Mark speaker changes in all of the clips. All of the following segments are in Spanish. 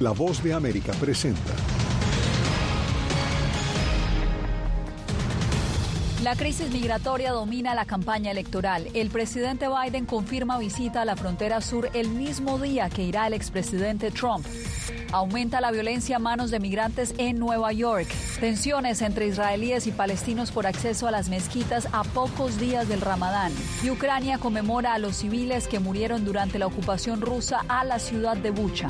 Speaker 1: La voz de América presenta.
Speaker 2: La crisis migratoria domina la campaña electoral. El presidente Biden confirma visita a la frontera sur el mismo día que irá el expresidente Trump. Aumenta la violencia a manos de migrantes en Nueva York. Tensiones entre israelíes y palestinos por acceso a las mezquitas a pocos días del Ramadán. Y Ucrania conmemora a los civiles que murieron durante la ocupación rusa a la ciudad de Bucha.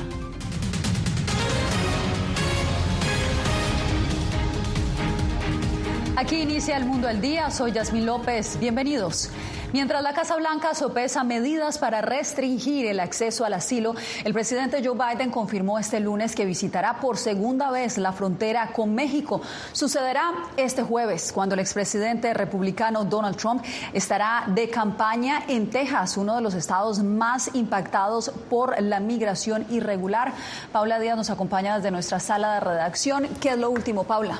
Speaker 2: Aquí inicia el mundo al día. Soy Yasmín López. Bienvenidos. Mientras la Casa Blanca sopesa medidas para restringir el acceso al asilo, el presidente Joe Biden confirmó este lunes que visitará por segunda vez la frontera con México. Sucederá este jueves, cuando el expresidente republicano Donald Trump estará de campaña en Texas, uno de los estados más impactados por la migración irregular. Paula Díaz nos acompaña desde nuestra sala de redacción. ¿Qué es lo último, Paula?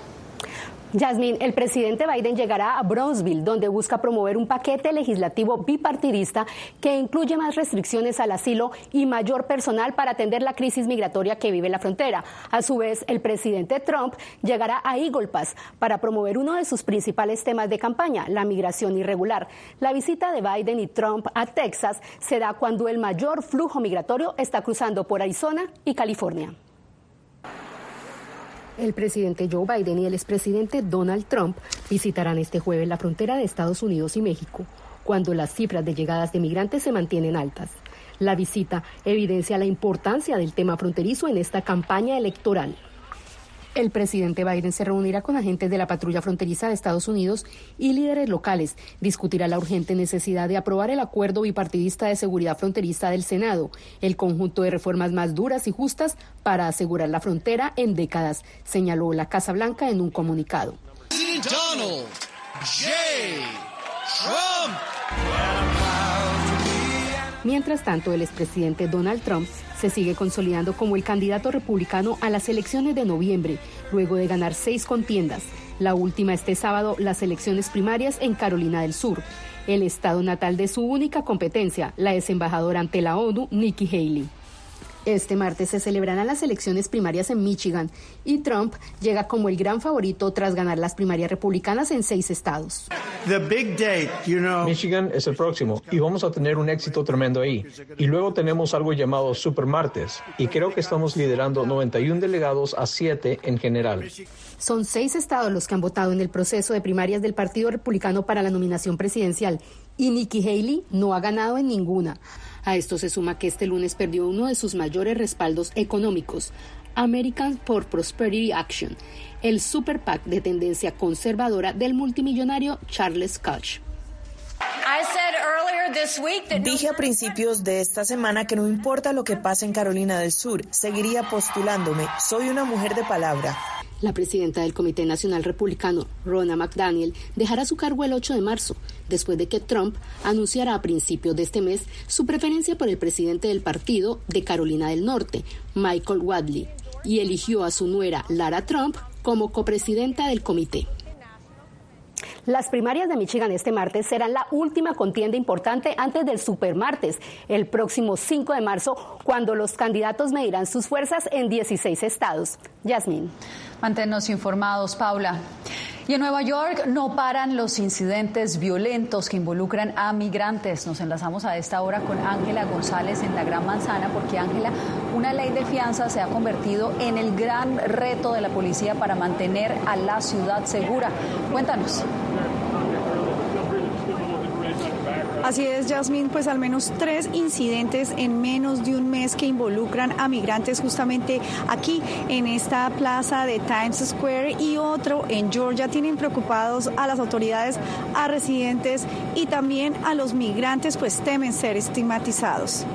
Speaker 3: Yasmín, el presidente Biden llegará a Brownsville, donde busca promover un paquete legislativo bipartidista que incluye más restricciones al asilo y mayor personal para atender la crisis migratoria que vive la frontera. A su vez, el presidente Trump llegará a Eagle Pass para promover uno de sus principales temas de campaña, la migración irregular. La visita de Biden y Trump a Texas se da cuando el mayor flujo migratorio está cruzando por Arizona y California. El presidente Joe Biden y el expresidente Donald Trump visitarán este jueves la frontera de Estados Unidos y México, cuando las cifras de llegadas de migrantes se mantienen altas. La visita evidencia la importancia del tema fronterizo en esta campaña electoral. El presidente Biden se reunirá con agentes de la patrulla fronteriza de Estados Unidos y líderes locales. Discutirá la urgente necesidad de aprobar el acuerdo bipartidista de seguridad fronteriza del Senado, el conjunto de reformas más duras y justas para asegurar la frontera en décadas, señaló la Casa Blanca en un comunicado. Mientras tanto, el expresidente Donald Trump se sigue consolidando como el candidato republicano a las elecciones de noviembre, luego de ganar seis contiendas. La última este sábado, las elecciones primarias en Carolina del Sur, el estado natal de su única competencia, la ex embajadora ante la ONU, Nikki Haley. Este martes se celebrarán las elecciones primarias en Michigan y Trump llega como el gran favorito tras ganar las primarias republicanas en seis estados.
Speaker 4: Michigan es el próximo y vamos a tener un éxito tremendo ahí. Y luego tenemos algo llamado Super Martes y creo que estamos liderando 91 delegados a 7 en general.
Speaker 3: Son seis estados los que han votado en el proceso de primarias del Partido Republicano para la nominación presidencial y Nikki Haley no ha ganado en ninguna. A esto se suma que este lunes perdió uno de sus mayores respaldos económicos, American for Prosperity Action, el super PAC de tendencia conservadora del multimillonario Charles Koch.
Speaker 5: Dije a principios de esta semana que no importa lo que pase en Carolina del Sur, seguiría postulándome. Soy una mujer de palabra.
Speaker 3: La presidenta del Comité Nacional Republicano, Ronna McDaniel, dejará su cargo el 8 de marzo, después de que Trump anunciara a principios de este mes su preferencia por el presidente del partido de Carolina del Norte, Michael Wadley, y eligió a su nuera, Lara Trump, como copresidenta del comité. Las primarias de Michigan este martes serán la última contienda importante antes del supermartes, el próximo 5 de marzo, cuando los candidatos medirán sus fuerzas en 16 estados. Yasmín.
Speaker 2: Manténnos informados, Paula. Y en Nueva York no paran los incidentes violentos que involucran a migrantes. Nos enlazamos a esta hora con Ángela González en la Gran Manzana, porque Ángela, una ley de fianza se ha convertido en el gran reto de la policía para mantener a la ciudad segura. Cuéntanos.
Speaker 6: Así es, Jasmine, pues al menos tres incidentes en menos de un mes que involucran a migrantes justamente aquí en esta plaza de Times Square y otro en Georgia tienen preocupados a las autoridades, a residentes y también a los migrantes, pues temen ser estigmatizados.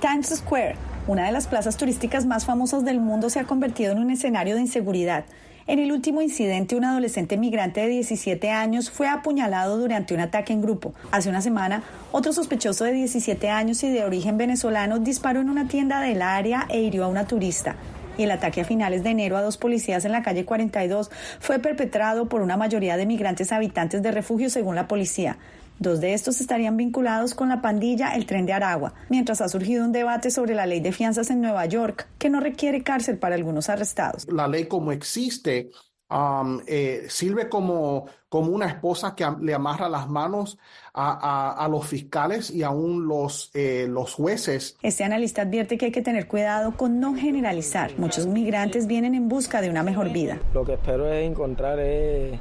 Speaker 6: Times Square, una de las plazas turísticas más famosas del mundo, se ha convertido en un escenario de inseguridad. En el último incidente, un adolescente migrante de 17 años fue apuñalado durante un ataque en grupo. Hace una semana, otro sospechoso de 17 años y de origen venezolano disparó en una tienda del área e hirió a una turista. Y el ataque a finales de enero a dos policías en la calle 42 fue perpetrado por una mayoría de migrantes habitantes de refugio, según la policía. Dos de estos estarían vinculados con la pandilla El Tren de Aragua, mientras ha surgido un debate sobre la ley de fianzas en Nueva York, que no requiere cárcel para algunos arrestados.
Speaker 7: La ley como existe um, eh, sirve como, como una esposa que le amarra las manos a, los fiscales y aún los, eh, los jueces.
Speaker 6: Este analista advierte que hay que tener cuidado con no generalizar. Muchos migrantes vienen en busca de una mejor vida.
Speaker 8: Lo que espero es encontrar eh,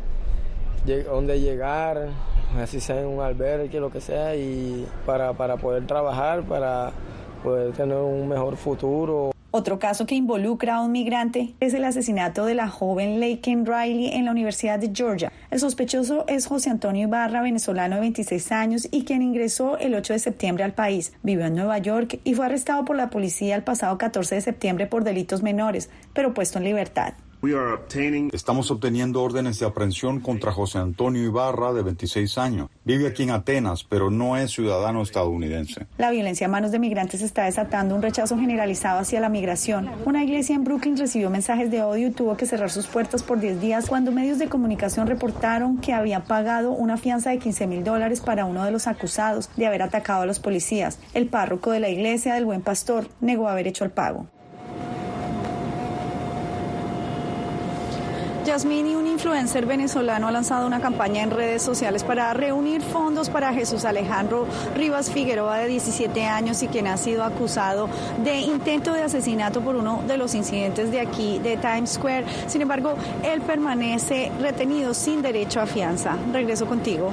Speaker 8: dónde llegar, así sea en un albergue, lo que sea, y para, para poder trabajar, para poder tener un mejor futuro.
Speaker 6: Otro caso que involucra a un migrante es el asesinato de la joven Laken Riley en la Universidad de Georgia. El sospechoso es José Antonio Ibarra, venezolano de 26 años y quien ingresó el 8 de septiembre al país. Vivió en Nueva York y fue arrestado por la policía el pasado 14 de septiembre por delitos menores, pero puesto en libertad.
Speaker 9: Estamos obteniendo órdenes de aprehensión contra José Antonio Ibarra, de 26 años. Vive aquí en Atenas, pero no es ciudadano estadounidense.
Speaker 6: La violencia a manos de migrantes está desatando un rechazo generalizado hacia la migración. Una iglesia en Brooklyn recibió mensajes de odio y tuvo que cerrar sus puertas por 10 días cuando medios de comunicación reportaron que había pagado una fianza de 15 mil dólares para uno de los acusados de haber atacado a los policías. El párroco de la iglesia del Buen Pastor negó haber hecho el pago. Yasmini, un influencer venezolano, ha lanzado una campaña en redes sociales para reunir fondos para Jesús Alejandro Rivas Figueroa, de 17 años y quien ha sido acusado de intento de asesinato por uno de los incidentes de aquí, de Times Square. Sin embargo, él permanece retenido sin derecho a fianza. Regreso contigo.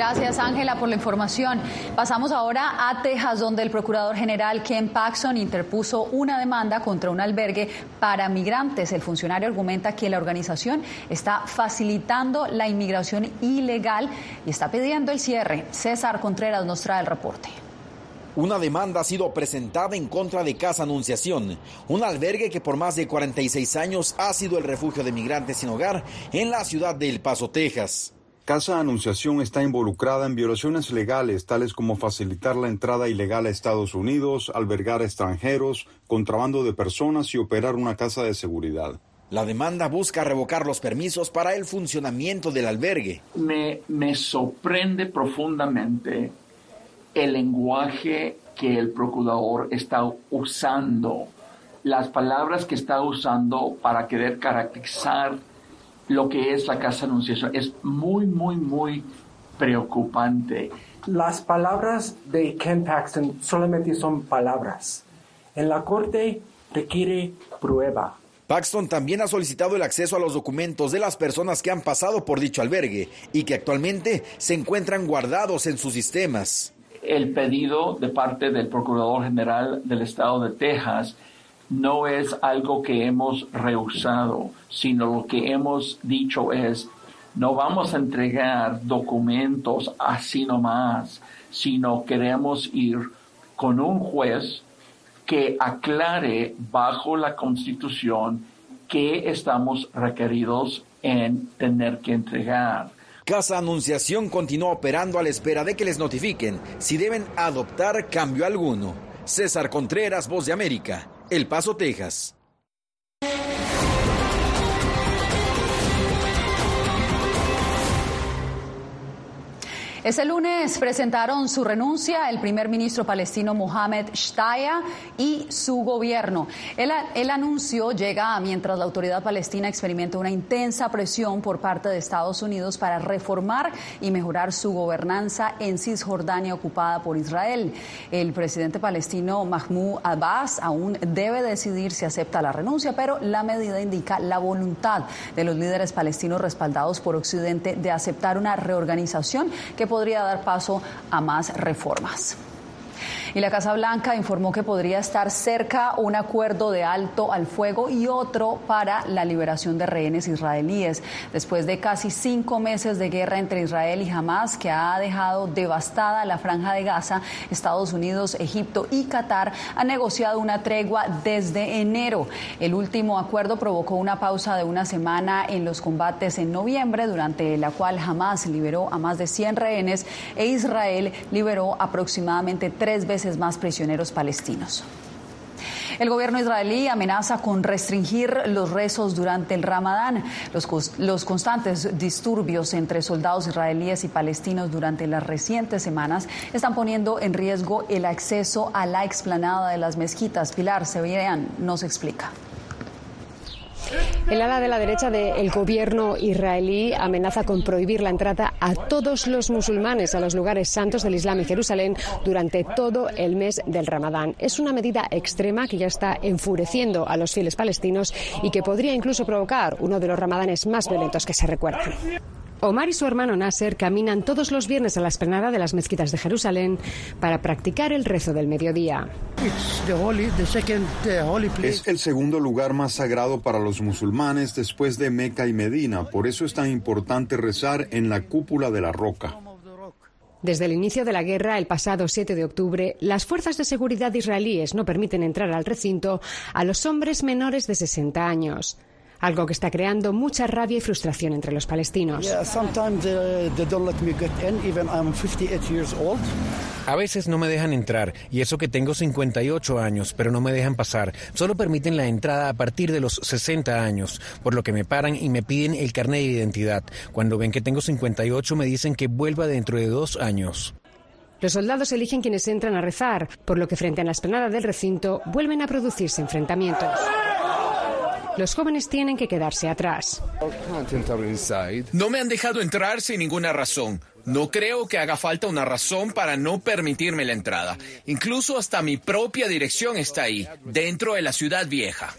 Speaker 2: Gracias, Ángela, por la información. Pasamos ahora a Texas, donde el procurador general Ken Paxson interpuso una demanda contra un albergue para migrantes. El funcionario argumenta que la organización está facilitando la inmigración ilegal y está pidiendo el cierre. César Contreras nos trae el reporte.
Speaker 10: Una demanda ha sido presentada en contra de Casa Anunciación, un albergue que por más de 46 años ha sido el refugio de migrantes sin hogar en la ciudad de El Paso, Texas.
Speaker 9: Casa Anunciación está involucrada en violaciones legales, tales como facilitar la entrada ilegal a Estados Unidos, albergar extranjeros, contrabando de personas y operar una casa de seguridad.
Speaker 10: La demanda busca revocar los permisos para el funcionamiento del albergue.
Speaker 11: Me, me sorprende profundamente el lenguaje que el procurador está usando, las palabras que está usando para querer caracterizar lo que es la casa anunciación. Es muy, muy, muy preocupante.
Speaker 12: Las palabras de Ken Paxton solamente son palabras. En la corte requiere prueba.
Speaker 10: Paxton también ha solicitado el acceso a los documentos de las personas que han pasado por dicho albergue y que actualmente se encuentran guardados en sus sistemas.
Speaker 11: El pedido de parte del Procurador General del Estado de Texas no es algo que hemos rehusado, sino lo que hemos dicho es, no vamos a entregar documentos así nomás, sino queremos ir con un juez que aclare bajo la Constitución que estamos requeridos en tener que entregar.
Speaker 10: Casa Anunciación continúa operando a la espera de que les notifiquen si deben adoptar cambio alguno. César Contreras, Voz de América. El Paso, Texas.
Speaker 2: Ese lunes presentaron su renuncia el primer ministro palestino Mohamed Shtaya y su gobierno. El, el, anuncio llega mientras la autoridad palestina experimenta una intensa presión por parte de Estados Unidos para reformar y mejorar su gobernanza en Cisjordania ocupada por Israel. El presidente palestino Mahmoud Abbas aún debe decidir si acepta la renuncia, pero la medida indica la voluntad de los líderes palestinos respaldados por Occidente de aceptar una reorganización que podría dar paso a más reformas. Y la Casa Blanca informó que podría estar cerca un acuerdo de alto al fuego y otro para la liberación de rehenes israelíes. Después de casi cinco meses de guerra entre Israel y Hamas, que ha dejado devastada la franja de Gaza, Estados Unidos, Egipto y Qatar han negociado una tregua desde enero. El último acuerdo provocó una pausa de una semana en los combates en noviembre, durante la cual Hamas liberó a más de 100 rehenes e Israel liberó aproximadamente tres veces más prisioneros palestinos. El gobierno israelí amenaza con restringir los rezos durante el Ramadán. Los, constantes disturbios entre soldados israelíes y palestinos durante las recientes semanas están poniendo en riesgo el acceso a la explanada de las mezquitas. Pilar Sevillaán nos explica.
Speaker 13: El ala de la derecha del gobierno israelí amenaza con prohibir la entrada a todos los musulmanes a los lugares santos del Islam y Jerusalén durante todo el mes del Ramadán. Es una medida extrema que ya está enfureciendo a los fieles palestinos y que podría incluso provocar uno de los ramadanes más violentos que se recuerdan. Omar y su hermano Nasser caminan todos los viernes a la esplanada de las mezquitas de Jerusalén para practicar el rezo del mediodía.
Speaker 9: Es el segundo lugar más sagrado para los musulmanes después de Meca y Medina, por eso es tan importante rezar en la cúpula de la roca.
Speaker 13: Desde el inicio de la guerra, el pasado 7 de octubre, las fuerzas de seguridad israelíes no permiten entrar al recinto a los hombres menores de 60 años algo que está creando mucha rabia y frustración entre los palestinos.
Speaker 14: A veces no me dejan entrar, y eso que tengo 58 años, pero no me dejan pasar. Solo permiten la entrada a partir de los 60 años, por lo que me paran y me piden el carnet de identidad. Cuando ven que tengo 58 me dicen que vuelva dentro de dos años.
Speaker 13: Los soldados eligen quienes entran a rezar, por lo que frente a la esplanada del recinto vuelven a producirse enfrentamientos. Los jóvenes tienen que quedarse atrás.
Speaker 15: No me han dejado entrar sin ninguna razón. No creo que haga falta una razón para no permitirme la entrada. Incluso hasta mi propia dirección está ahí, dentro de la ciudad vieja.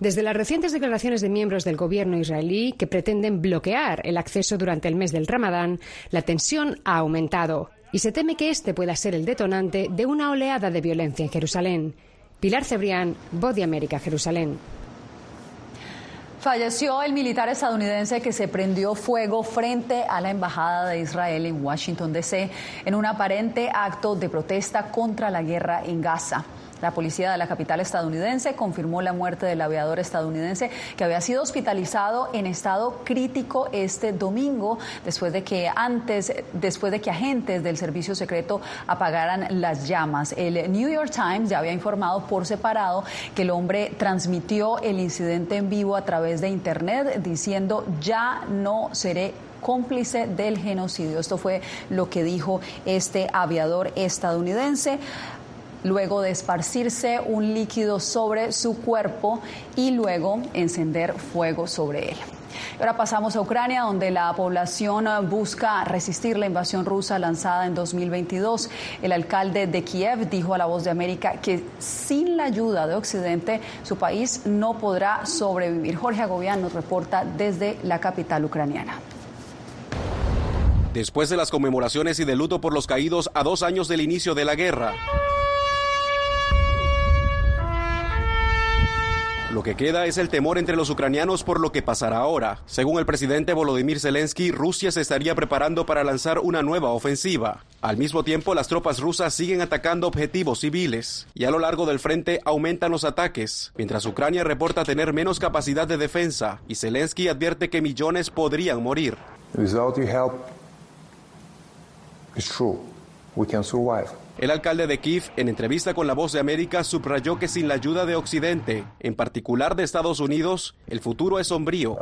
Speaker 13: Desde las recientes declaraciones de miembros del gobierno israelí que pretenden bloquear el acceso durante el mes del Ramadán, la tensión ha aumentado y se teme que este pueda ser el detonante de una oleada de violencia en Jerusalén. Pilar Cebrián, Voz de América, Jerusalén.
Speaker 2: Falleció el militar estadounidense que se prendió fuego frente a la Embajada de Israel en Washington, D.C., en un aparente acto de protesta contra la guerra en Gaza. La policía de la capital estadounidense confirmó la muerte del aviador estadounidense que había sido hospitalizado en estado crítico este domingo después de que antes después de que agentes del servicio secreto apagaran las llamas. El New York Times ya había informado por separado que el hombre transmitió el incidente en vivo a través de internet diciendo ya no seré cómplice del genocidio. Esto fue lo que dijo este aviador estadounidense luego de esparcirse un líquido sobre su cuerpo y luego encender fuego sobre él. Ahora pasamos a Ucrania, donde la población busca resistir la invasión rusa lanzada en 2022. El alcalde de Kiev dijo a La Voz de América que sin la ayuda de Occidente su país no podrá sobrevivir. Jorge Agobián nos reporta desde la capital ucraniana.
Speaker 16: Después de las conmemoraciones y de luto por los caídos a dos años del inicio de la guerra, Lo que queda es el temor entre los ucranianos por lo que pasará ahora. Según el presidente Volodymyr Zelensky, Rusia se estaría preparando para lanzar una nueva ofensiva. Al mismo tiempo, las tropas rusas siguen atacando objetivos civiles y a lo largo del frente aumentan los ataques, mientras Ucrania reporta tener menos capacidad de defensa y Zelensky advierte que millones podrían morir. El alcalde de Kiev, en entrevista con La Voz de América, subrayó que sin la ayuda de Occidente, en particular de Estados Unidos, el futuro es sombrío.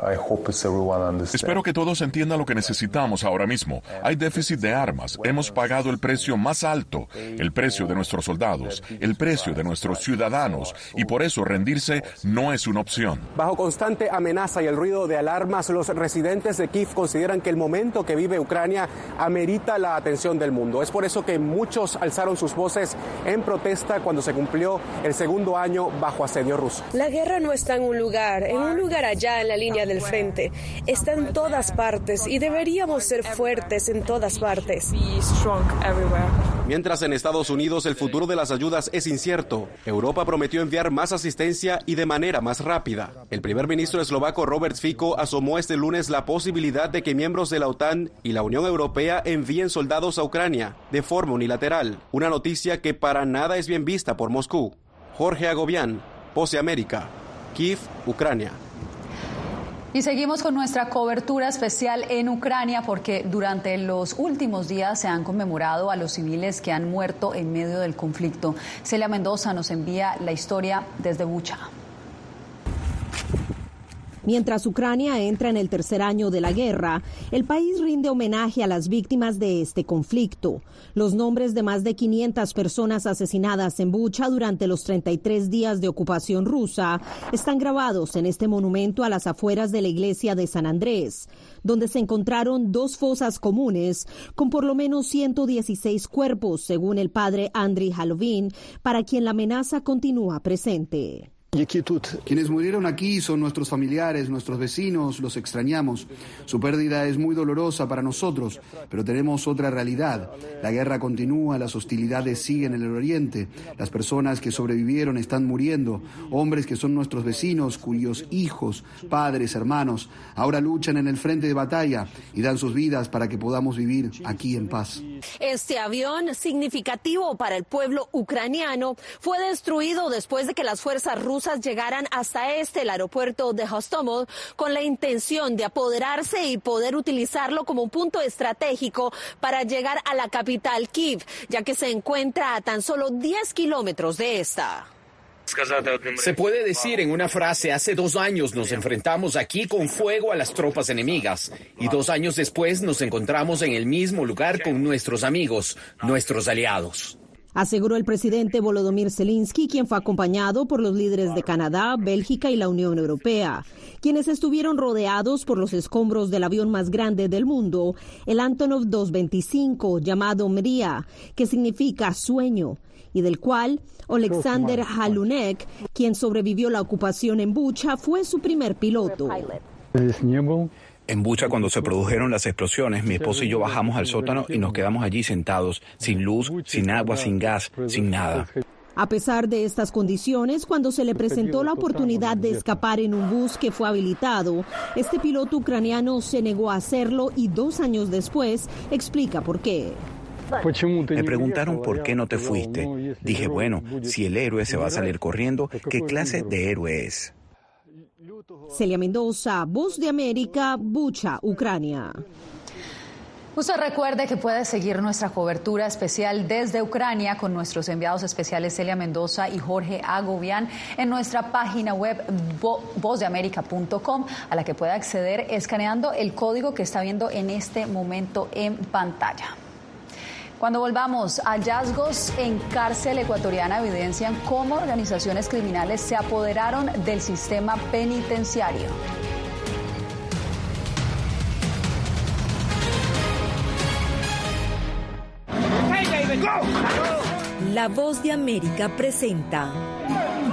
Speaker 17: Espero que todos entiendan lo que necesitamos ahora mismo. Hay déficit de armas. Hemos pagado el precio más alto, el precio de nuestros soldados, el precio de nuestros ciudadanos, y por eso rendirse no es una opción.
Speaker 16: Bajo constante amenaza y el ruido de alarmas, los residentes de Kiev consideran que el momento que vive Ucrania amerita la atención del mundo. Es por eso que muchos alzaron sus voces en protesta cuando se cumplió el segundo año bajo asedio ruso.
Speaker 18: La guerra no está en un lugar, en un lugar allá en la línea del frente. Está en todas partes y deberíamos ser fuertes en todas partes.
Speaker 16: Mientras en Estados Unidos el futuro de las ayudas es incierto, Europa prometió enviar más asistencia y de manera más rápida. El primer ministro eslovaco Robert Fico asomó este lunes la posibilidad de que miembros de la OTAN y la Unión Europea envíen soldados a Ucrania de forma unilateral, una noticia que para nada es bien vista por Moscú. Jorge Agobián, Pose América, Kiev, Ucrania.
Speaker 2: Y seguimos con nuestra cobertura especial en Ucrania porque durante los últimos días se han conmemorado a los civiles que han muerto en medio del conflicto. Celia Mendoza nos envía la historia desde Bucha.
Speaker 19: Mientras Ucrania entra en el tercer año de la guerra, el país rinde homenaje a las víctimas de este conflicto. Los nombres de más de 500 personas asesinadas en Bucha durante los 33 días de ocupación rusa están grabados en este monumento a las afueras de la iglesia de San Andrés, donde se encontraron dos fosas comunes con por lo menos 116 cuerpos, según el padre Andriy Halovin, para quien la amenaza continúa presente.
Speaker 20: Quienes murieron aquí son nuestros familiares, nuestros vecinos, los extrañamos. Su pérdida es muy dolorosa para nosotros, pero tenemos otra realidad. La guerra continúa, las hostilidades siguen en el oriente, las personas que sobrevivieron están muriendo, hombres que son nuestros vecinos, cuyos hijos, padres, hermanos, ahora luchan en el frente de batalla y dan sus vidas para que podamos vivir aquí en paz.
Speaker 21: Este avión, significativo para el pueblo ucraniano, fue destruido después de que las fuerzas rusas llegaran hasta este, el aeropuerto de Hostomel, con la intención de apoderarse y poder utilizarlo como un punto estratégico para llegar a la capital Kiev, ya que se encuentra a tan solo 10 kilómetros de esta.
Speaker 22: Se puede decir en una frase, hace dos años nos enfrentamos aquí con fuego a las tropas enemigas y dos años después nos encontramos en el mismo lugar con nuestros amigos, nuestros aliados
Speaker 19: aseguró el presidente Volodymyr Zelensky, quien fue acompañado por los líderes de Canadá, Bélgica y la Unión Europea, quienes estuvieron rodeados por los escombros del avión más grande del mundo, el Antonov 225, llamado Mria, que significa sueño, y del cual Alexander Halunek, quien sobrevivió la ocupación en Bucha, fue su primer piloto.
Speaker 23: En Bucha, cuando se produjeron las explosiones, mi esposo y yo bajamos al sótano y nos quedamos allí sentados, sin luz, sin agua, sin gas, sin nada.
Speaker 19: A pesar de estas condiciones, cuando se le presentó la oportunidad de escapar en un bus que fue habilitado, este piloto ucraniano se negó a hacerlo y dos años después explica por qué.
Speaker 23: Me preguntaron por qué no te fuiste. Dije, bueno, si el héroe se va a salir corriendo, ¿qué clase de héroe es?
Speaker 19: Celia Mendoza, Voz de América, Bucha, Ucrania.
Speaker 2: Usted recuerde que puede seguir nuestra cobertura especial desde Ucrania con nuestros enviados especiales Celia Mendoza y Jorge Agobian en nuestra página web vozdeamerica.com a la que puede acceder escaneando el código que está viendo en este momento en pantalla. Cuando volvamos, hallazgos en cárcel ecuatoriana evidencian cómo organizaciones criminales se apoderaron del sistema penitenciario.
Speaker 24: La voz de América presenta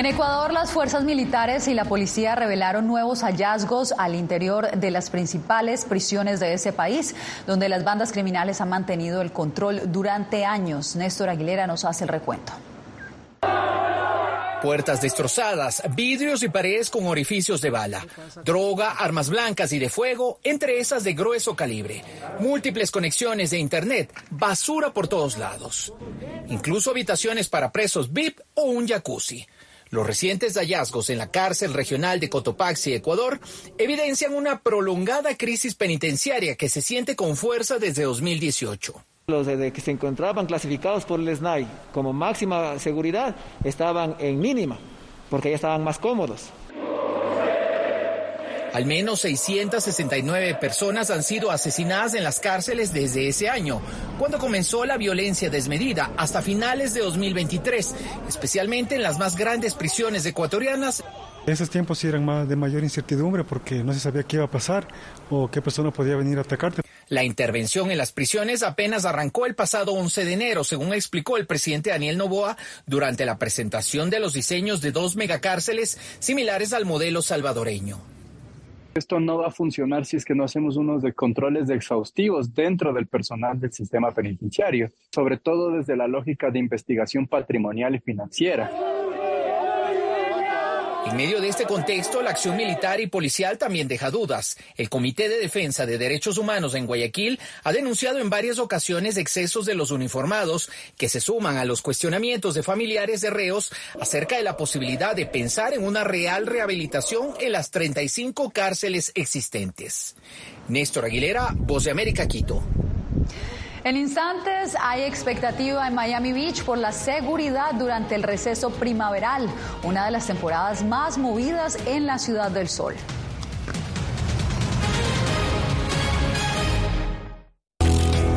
Speaker 2: En Ecuador, las fuerzas militares y la policía revelaron nuevos hallazgos al interior de las principales prisiones de ese país, donde las bandas criminales han mantenido el control durante años. Néstor Aguilera nos hace el recuento.
Speaker 22: Puertas destrozadas, vidrios y paredes con orificios de bala, droga, armas blancas y de fuego, entre esas de grueso calibre, múltiples conexiones de Internet, basura por todos lados, incluso habitaciones para presos VIP o un jacuzzi. Los recientes hallazgos en la cárcel regional de Cotopaxi, Ecuador, evidencian una prolongada crisis penitenciaria que se siente con fuerza desde 2018.
Speaker 25: Los que se encontraban clasificados por el SNAI como máxima seguridad estaban en mínima, porque ya estaban más cómodos.
Speaker 22: Al menos 669 personas han sido asesinadas en las cárceles desde ese año, cuando comenzó la violencia desmedida, hasta finales de 2023, especialmente en las más grandes prisiones ecuatorianas.
Speaker 26: Esos tiempos eran más de mayor incertidumbre porque no se sabía qué iba a pasar o qué persona podía venir a atacarte.
Speaker 22: La intervención en las prisiones apenas arrancó el pasado 11 de enero, según explicó el presidente Daniel Novoa durante la presentación de los diseños de dos megacárceles similares al modelo salvadoreño.
Speaker 27: Esto no va a funcionar si es que no hacemos unos de controles exhaustivos dentro del personal del sistema penitenciario, sobre todo desde la lógica de investigación patrimonial y financiera.
Speaker 22: En medio de este contexto, la acción militar y policial también deja dudas. El Comité de Defensa de Derechos Humanos en Guayaquil ha denunciado en varias ocasiones excesos de los uniformados que se suman a los cuestionamientos de familiares de reos acerca de la posibilidad de pensar en una real rehabilitación en las 35 cárceles existentes. Néstor Aguilera, Voz de América, Quito.
Speaker 2: En instantes hay expectativa en Miami Beach por la seguridad durante el receso primaveral, una de las temporadas más movidas en la Ciudad del Sol.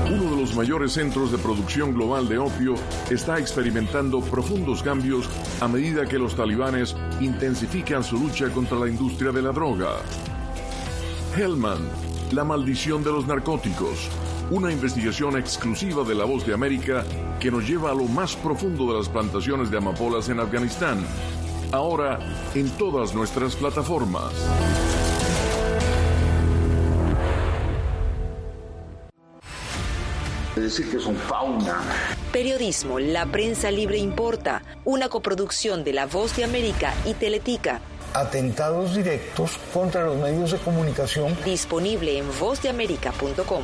Speaker 17: Uno de los mayores centros de producción global de opio está experimentando profundos cambios a medida que los talibanes intensifican su lucha contra la industria de la droga. Hellman, la maldición de los narcóticos una investigación exclusiva de La Voz de América que nos lleva a lo más profundo de las plantaciones de amapolas en Afganistán. Ahora en todas nuestras plataformas.
Speaker 28: decir que son fauna.
Speaker 24: Periodismo, la prensa libre importa, una coproducción de La Voz de América y Teletica.
Speaker 28: Atentados directos contra los medios de comunicación.
Speaker 24: Disponible en vozdeamerica.com.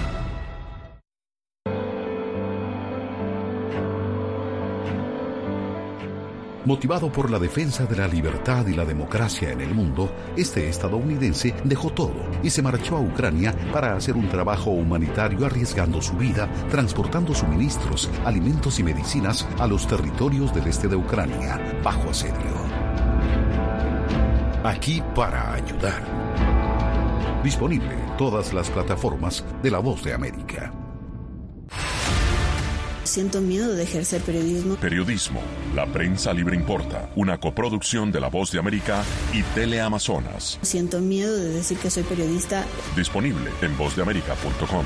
Speaker 29: Motivado por la defensa de la libertad y la democracia en el mundo, este estadounidense dejó todo y se marchó a Ucrania para hacer un trabajo humanitario arriesgando su vida, transportando suministros, alimentos y medicinas a los territorios del este de Ucrania, bajo asedio. Aquí para ayudar. Disponible en todas las plataformas de La Voz de América.
Speaker 30: Siento miedo de ejercer periodismo.
Speaker 17: Periodismo. La prensa libre importa. Una coproducción de La Voz de América y Teleamazonas.
Speaker 30: Siento miedo de decir que soy periodista.
Speaker 17: Disponible en vozdeamerica.com.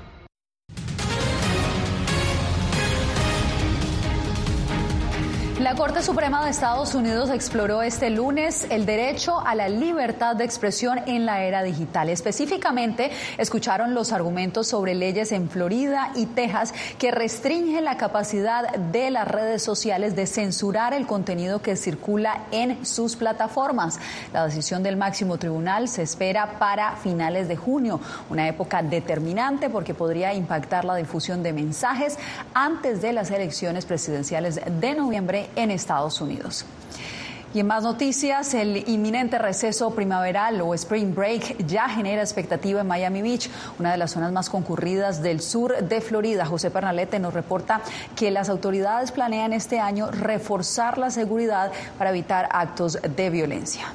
Speaker 2: La Corte Suprema de Estados Unidos exploró este lunes el derecho a la libertad de expresión en la era digital. Específicamente, escucharon los argumentos sobre leyes en Florida y Texas que restringen la capacidad de las redes sociales de censurar el contenido que circula en sus plataformas. La decisión del máximo tribunal se espera para finales de junio, una época determinante porque podría impactar la difusión de mensajes antes de las elecciones presidenciales de noviembre Estados Unidos. Y en más noticias, el inminente receso primaveral o Spring Break ya genera expectativa en Miami Beach, una de las zonas más concurridas del sur de Florida. José Pernalete nos reporta que las autoridades planean este año reforzar la seguridad para evitar actos de violencia.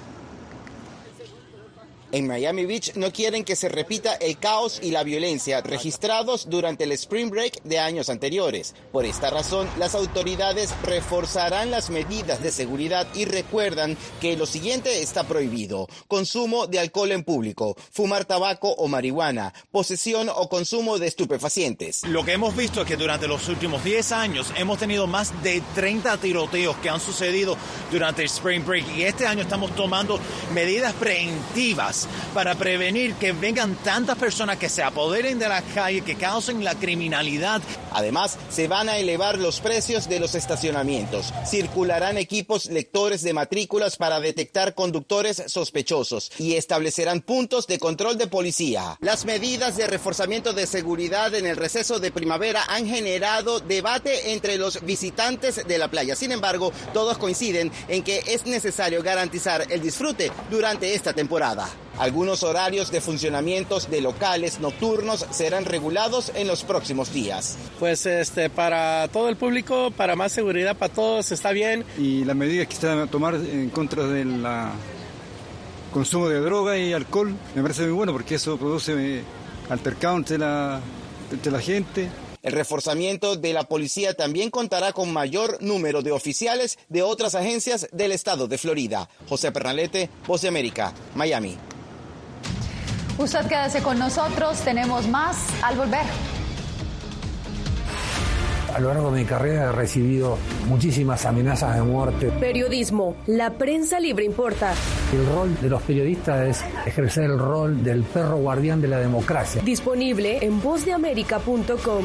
Speaker 31: En Miami Beach no quieren que se repita el caos y la violencia registrados durante el Spring Break de años anteriores. Por esta razón, las autoridades reforzarán las medidas de seguridad y recuerdan que lo siguiente está prohibido. Consumo de alcohol en público, fumar tabaco o marihuana, posesión o consumo de estupefacientes.
Speaker 32: Lo que hemos visto es que durante los últimos 10 años hemos tenido más de 30 tiroteos que han sucedido durante el Spring Break y este año estamos tomando medidas preventivas para prevenir que vengan tantas personas que se apoderen de la calle, que causen la criminalidad.
Speaker 31: Además, se van a elevar los precios de los estacionamientos. Circularán equipos lectores de matrículas para detectar conductores sospechosos y establecerán puntos de control de policía. Las medidas de reforzamiento de seguridad en el receso de primavera han generado debate entre los visitantes de la playa. Sin embargo, todos coinciden en que es necesario garantizar el disfrute durante esta temporada. Algunos horarios de funcionamientos de locales nocturnos serán regulados en los próximos días.
Speaker 33: Pues este para todo el público, para más seguridad para todos está bien.
Speaker 34: Y la medida que están a tomar en contra del consumo de droga y alcohol me parece muy bueno porque eso produce eh, altercado entre la, entre la gente.
Speaker 31: El reforzamiento de la policía también contará con mayor número de oficiales de otras agencias del estado de Florida. José Pernalete, Voz de América, Miami.
Speaker 2: Usted quédese con nosotros, tenemos más al volver.
Speaker 35: A lo largo de mi carrera he recibido muchísimas amenazas de muerte.
Speaker 18: Periodismo, la prensa libre importa.
Speaker 35: El rol de los periodistas es ejercer el rol del perro guardián de la democracia.
Speaker 18: Disponible en vozdeamerica.com.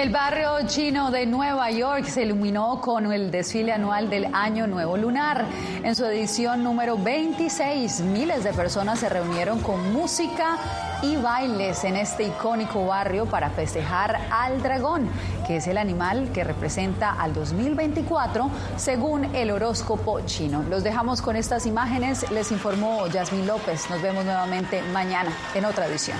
Speaker 2: El barrio chino de Nueva York se iluminó con el desfile anual del Año Nuevo Lunar. En su edición número 26, miles de personas se reunieron con música y bailes en este icónico barrio para festejar al dragón, que es el animal que representa al 2024 según el horóscopo chino. Los dejamos con estas imágenes, les informó Yasmín López. Nos vemos nuevamente mañana en otra edición.